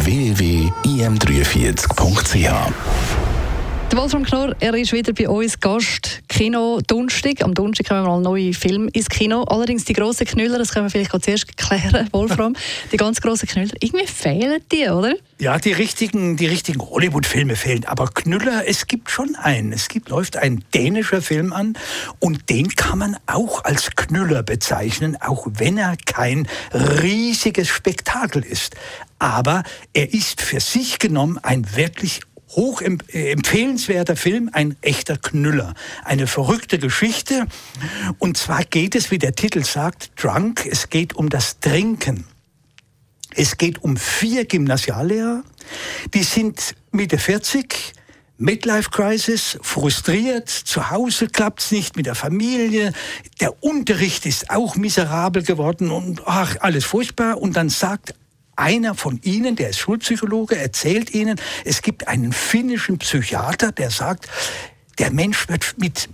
www.im43.ch der Wolfram Knorr, er ist wieder bei uns Gast. Kino Dunstig. Am Donnerstag kommen wir mal neue Film ins Kino. Allerdings die grossen Knüller, das können wir vielleicht zuerst klären, Wolfram. die ganz grossen Knüller, irgendwie fehlen die, oder? Ja, die richtigen, die richtigen Hollywood-Filme fehlen. Aber Knüller, es gibt schon einen. Es gibt, läuft ein dänischer Film an und den kann man auch als Knüller bezeichnen, auch wenn er kein riesiges Spektakel ist. Aber er ist für sich genommen ein wirklich hoch empfehlenswerter Film, ein echter Knüller. Eine verrückte Geschichte. Und zwar geht es, wie der Titel sagt, Drunk. Es geht um das Trinken. Es geht um vier Gymnasiallehrer. Die sind Mitte 40, Midlife Crisis, frustriert, zu Hause klappt's nicht mit der Familie, der Unterricht ist auch miserabel geworden und ach, alles furchtbar. Und dann sagt einer von Ihnen, der ist Schulpsychologe, erzählt Ihnen, es gibt einen finnischen Psychiater, der sagt, der Mensch wird mit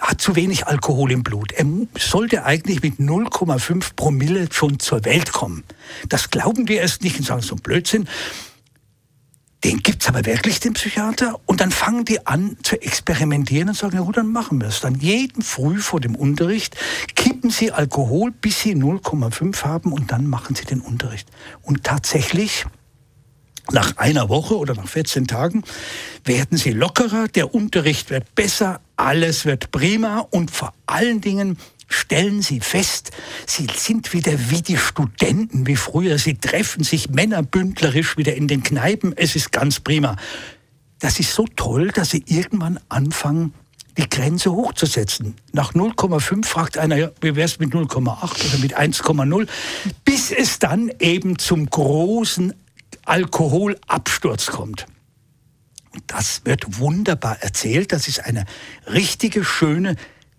hat zu wenig Alkohol im Blut. Er sollte eigentlich mit 0,5 Promille schon zur Welt kommen. Das glauben wir erst nicht und sagen so Blödsinn den gibt's aber wirklich, den Psychiater. Und dann fangen die an zu experimentieren und sagen, ja gut, dann machen wir es. Dann jeden Früh vor dem Unterricht kippen sie Alkohol, bis sie 0,5 haben und dann machen sie den Unterricht. Und tatsächlich, nach einer Woche oder nach 14 Tagen werden sie lockerer, der Unterricht wird besser, alles wird prima und vor allen Dingen stellen Sie fest, Sie sind wieder wie die Studenten wie früher. Sie treffen sich männerbündlerisch wieder in den Kneipen. Es ist ganz prima. Das ist so toll, dass Sie irgendwann anfangen, die Grenze hochzusetzen. Nach 0,5 fragt einer, wie wäre es mit 0,8 oder mit 1,0, bis es dann eben zum großen Alkoholabsturz kommt. Das wird wunderbar erzählt. Das ist eine richtige, schöne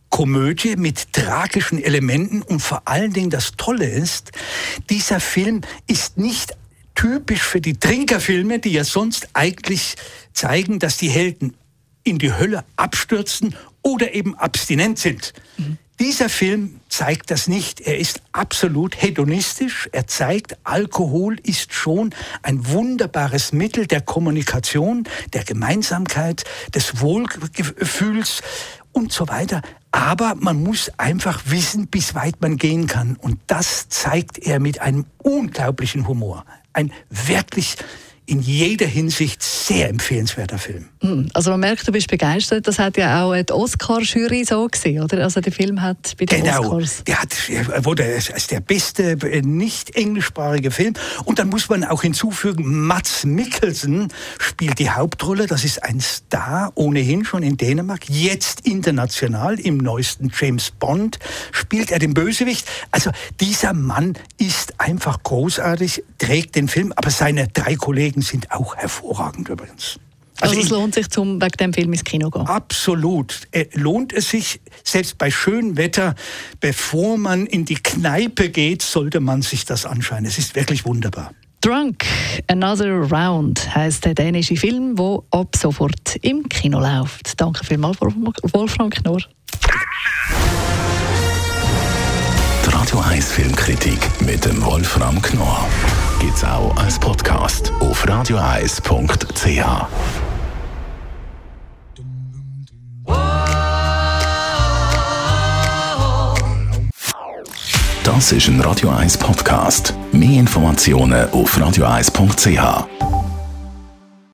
Komödie mit tragischen Elementen und vor allen Dingen das Tolle ist, dieser Film ist nicht typisch für die Trinkerfilme, die ja sonst eigentlich zeigen, dass die Helden in die Hölle abstürzen oder eben abstinent sind. Mhm. Dieser Film zeigt das nicht. Er ist absolut hedonistisch. Er zeigt, Alkohol ist schon ein wunderbares Mittel der Kommunikation, der Gemeinsamkeit, des Wohlgefühls und so weiter. Aber man muss einfach wissen, bis weit man gehen kann. Und das zeigt er mit einem unglaublichen Humor. Ein wirklich in jeder Hinsicht sehr empfehlenswerter Film. Hm, also man merkt, du bist begeistert. Das hat ja auch die Oscar-Jury so gesehen, oder? Also der Film hat bei den genau. Oscars... Der hat, wurde als der beste äh, nicht englischsprachige Film. Und dann muss man auch hinzufügen, Mats Mikkelsen spielt die Hauptrolle. Das ist ein Star, ohnehin schon in Dänemark. Jetzt international im neuesten James Bond spielt er den Bösewicht. Also dieser Mann ist einfach großartig, trägt den Film. Aber seine drei Kollegen Kollegen sind auch hervorragend übrigens. Also, also es lohnt sich, zum wegen dem Film ins Kino gehen? Absolut. Äh, lohnt es sich, selbst bei schönem Wetter, bevor man in die Kneipe geht, sollte man sich das anschauen. Es ist wirklich wunderbar. Drunk, Another Round heißt der dänische Film, der ab sofort im Kino läuft. Danke vielmals, Wolfram Knorr. Die Radio 1 Filmkritik mit dem Wolfram Knorr gibt es auch als Podcast auf radioeis.ch. Das ist ein Radio 1 Podcast. Mehr Informationen auf radioeis.ch.